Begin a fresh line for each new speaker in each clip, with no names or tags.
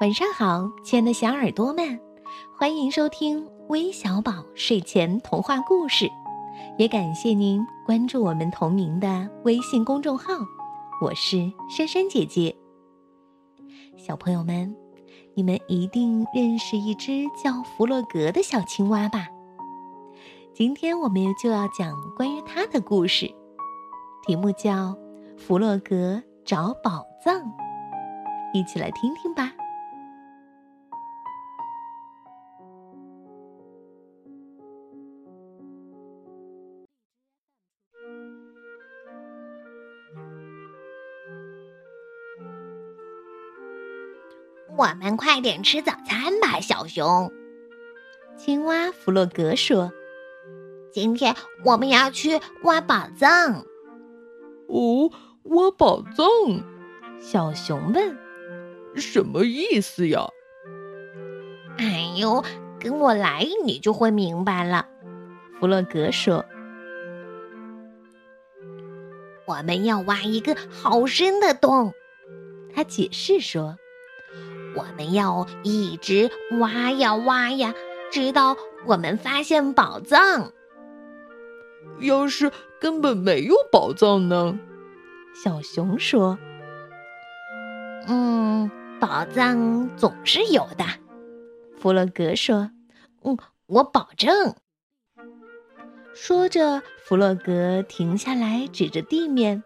晚上好，亲爱的小耳朵们，欢迎收听微小宝睡前童话故事，也感谢您关注我们同名的微信公众号。我是珊珊姐姐。小朋友们，你们一定认识一只叫弗洛格的小青蛙吧？今天我们就要讲关于它的故事，题目叫《弗洛格找宝藏》，一起来听听吧。
我们快点吃早餐吧，小熊。
青蛙弗洛格说：“
今天我们要去挖宝藏。”
哦，挖宝藏？
小熊问：“
什么意思呀？”
哎呦，跟我来，你就会明白了。
弗洛格说：“
我们要挖一个好深的洞。”
他解释说。
我们要一直挖呀挖呀，直到我们发现宝藏。
要是根本没有宝藏呢？
小熊说：“
嗯，宝藏总是有的。”
弗洛格说：“
嗯，我保证。”
说着，弗洛格停下来，指着地面：“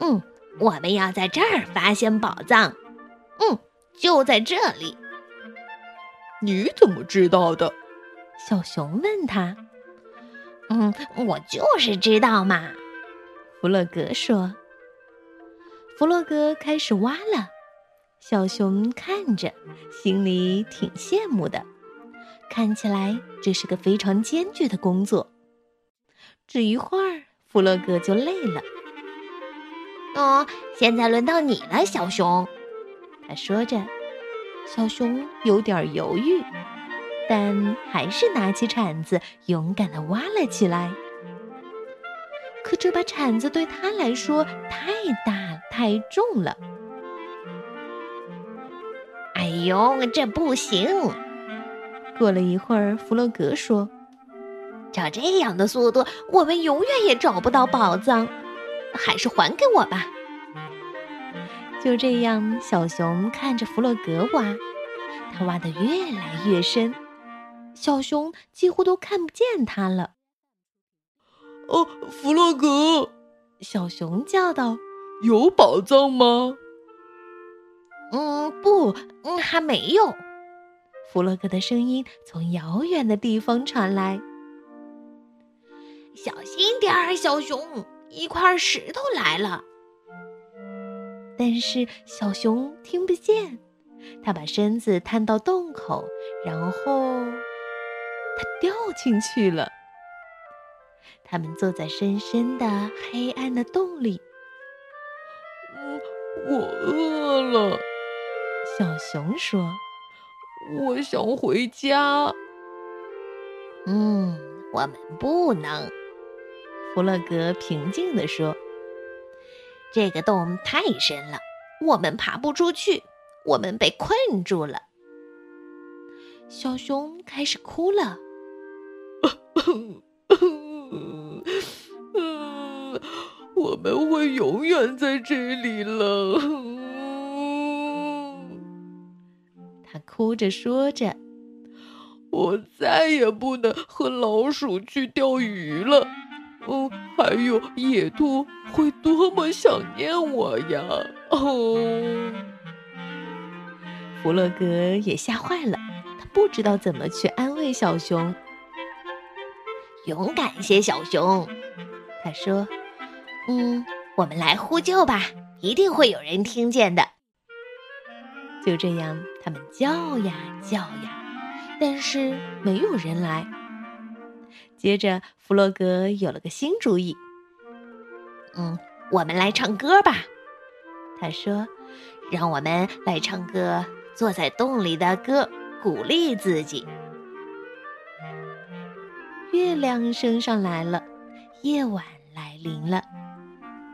嗯，我们要在这儿发现宝藏。”嗯。就在这里，
你怎么知道的？
小熊问他。
嗯，我就是知道嘛。
弗洛格说。弗洛格开始挖了，小熊看着，心里挺羡慕的。看起来这是个非常艰巨的工作。只一会儿，弗洛格就累了。
哦，现在轮到你了，小熊。
他说着，小熊有点犹豫，但还是拿起铲子，勇敢地挖了起来。可这把铲子对他来说太大太重了。
哎呦，这不行！
过了一会儿，弗洛格说：“
照这样的速度，我们永远也找不到宝藏，还是还给我吧。”
就这样，小熊看着弗洛格挖，他挖得越来越深，小熊几乎都看不见他了。
哦，弗洛格，
小熊叫道：“
有宝藏吗？”“
嗯，不，嗯，还没有。”
弗洛格的声音从遥远的地方传来。
“小心点儿，小熊，一块石头来了。”
但是小熊听不见，它把身子探到洞口，然后它掉进去了。他们坐在深深的黑暗的洞里。
嗯，我饿了，
小熊说：“
我想回家。”
嗯，我们不能。
弗洛格平静地说。
这个洞太深了，我们爬不出去，我们被困住了。
小熊开始哭了。
我们会永远在这里了。
他哭着说着：“
我再也不能和老鼠去钓鱼了。”嗯，还有野兔会多么想念我呀！哦，
弗洛格也吓坏了，他不知道怎么去安慰小熊。
勇敢些，小熊，
他说：“
嗯，我们来呼救吧，一定会有人听见的。”
就这样，他们叫呀叫呀，但是没有人来。接着，弗洛格有了个新主意。
嗯，我们来唱歌吧，
他说：“
让我们来唱个坐在洞里的歌，鼓励自己。”
月亮升上来了，夜晚来临了。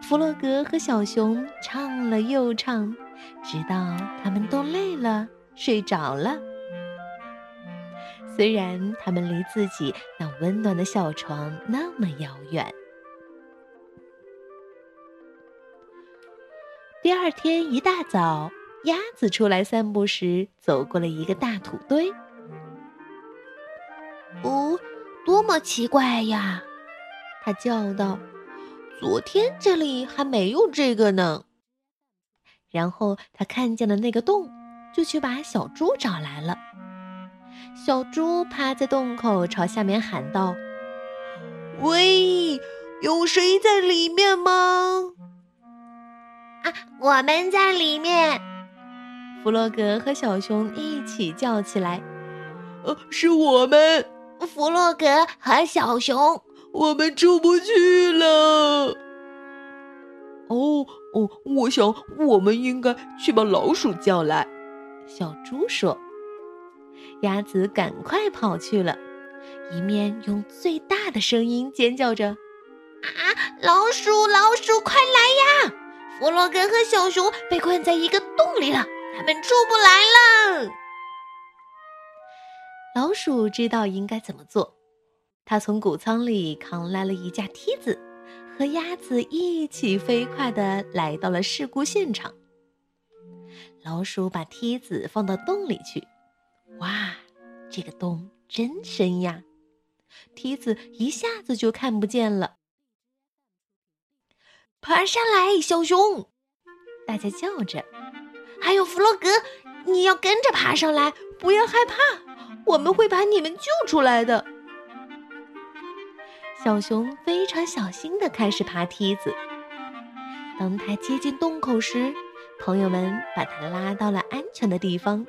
弗洛格和小熊唱了又唱，直到他们都累了，睡着了。虽然他们离自己那温暖的小床那么遥远。第二天一大早，鸭子出来散步时，走过了一个大土堆。
哦，多么奇怪呀！
它叫道：“昨天这里还没有这个呢。”然后它看见了那个洞，就去把小猪找来了。小猪趴在洞口，朝下面喊道：“
喂，有谁在里面吗？”
啊，我们在里面。
弗洛格和小熊一起叫起来：“
呃，是我们，
弗洛格和小熊，
我们出不去了。”哦哦，我想我们应该去把老鼠叫来。”
小猪说。鸭子赶快跑去了，一面用最大的声音尖叫着：“
啊，老鼠，老鼠，快来呀！弗洛格和小熊被困在一个洞里了，他们出不来了。”
老鼠知道应该怎么做，它从谷仓里扛来了一架梯子，和鸭子一起飞快地来到了事故现场。老鼠把梯子放到洞里去。这个洞真深呀！梯子一下子就看不见了。
爬上来，小熊！
大家叫着。
还有弗洛格，你要跟着爬上来，不要害怕，我们会把你们救出来的。
小熊非常小心的开始爬梯子。当他接近洞口时，朋友们把他拉到了安全的地方。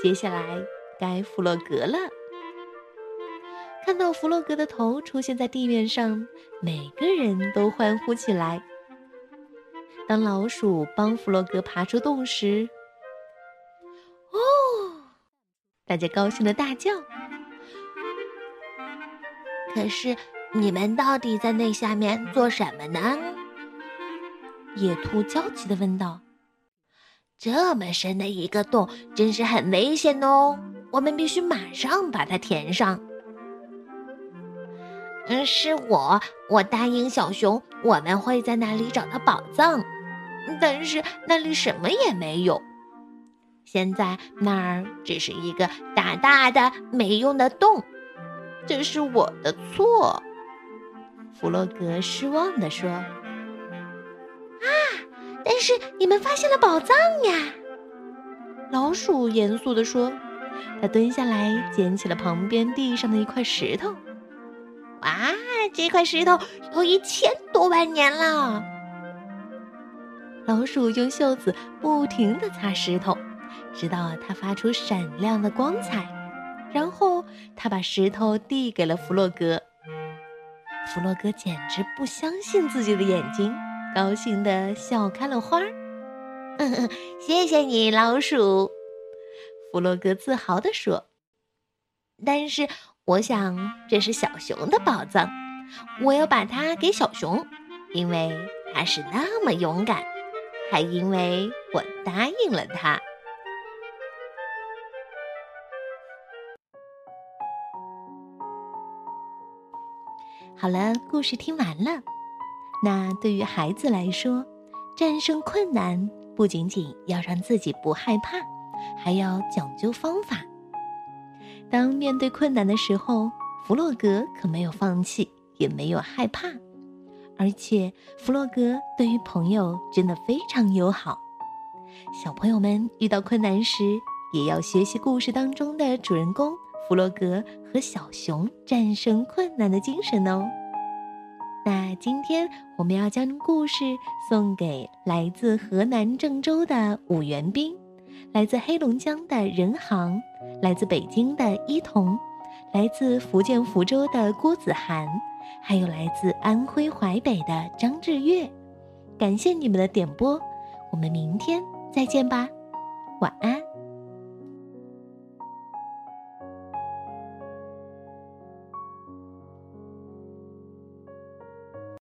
接下来该弗洛格了。看到弗洛格的头出现在地面上，每个人都欢呼起来。当老鼠帮弗洛格爬出洞时，哦，大家高兴的大叫。
可是你们到底在那下面做什么呢？
野兔焦急的问道。
这么深的一个洞，真是很危险哦！我们必须马上把它填上。嗯，是我，我答应小熊，我们会在那里找到宝藏。但是那里什么也没有，现在那儿只是一个大大的没用的洞。这是我的错，
弗洛格失望地说。
但是你们发现了宝藏呀！
老鼠严肃地说：“他蹲下来捡起了旁边地上的一块石头。
哇，这块石头有一千多万年了！”
老鼠用袖子不停地擦石头，直到它发出闪亮的光彩。然后他把石头递给了弗洛格。弗洛格简直不相信自己的眼睛。高兴的笑开了花儿，
谢谢你，老鼠。
弗洛格自豪地说：“
但是我想这是小熊的宝藏，我要把它给小熊，因为它是那么勇敢，还因为我答应了它。”
好了，故事听完了。那对于孩子来说，战胜困难不仅仅要让自己不害怕，还要讲究方法。当面对困难的时候，弗洛格可没有放弃，也没有害怕，而且弗洛格对于朋友真的非常友好。小朋友们遇到困难时，也要学习故事当中的主人公弗洛格和小熊战胜困难的精神哦。那今天我们要将故事送给来自河南郑州的武元斌，来自黑龙江的任航，来自北京的伊彤，来自福建福州的郭子涵，还有来自安徽淮北的张志月。感谢你们的点播，我们明天再见吧，晚安。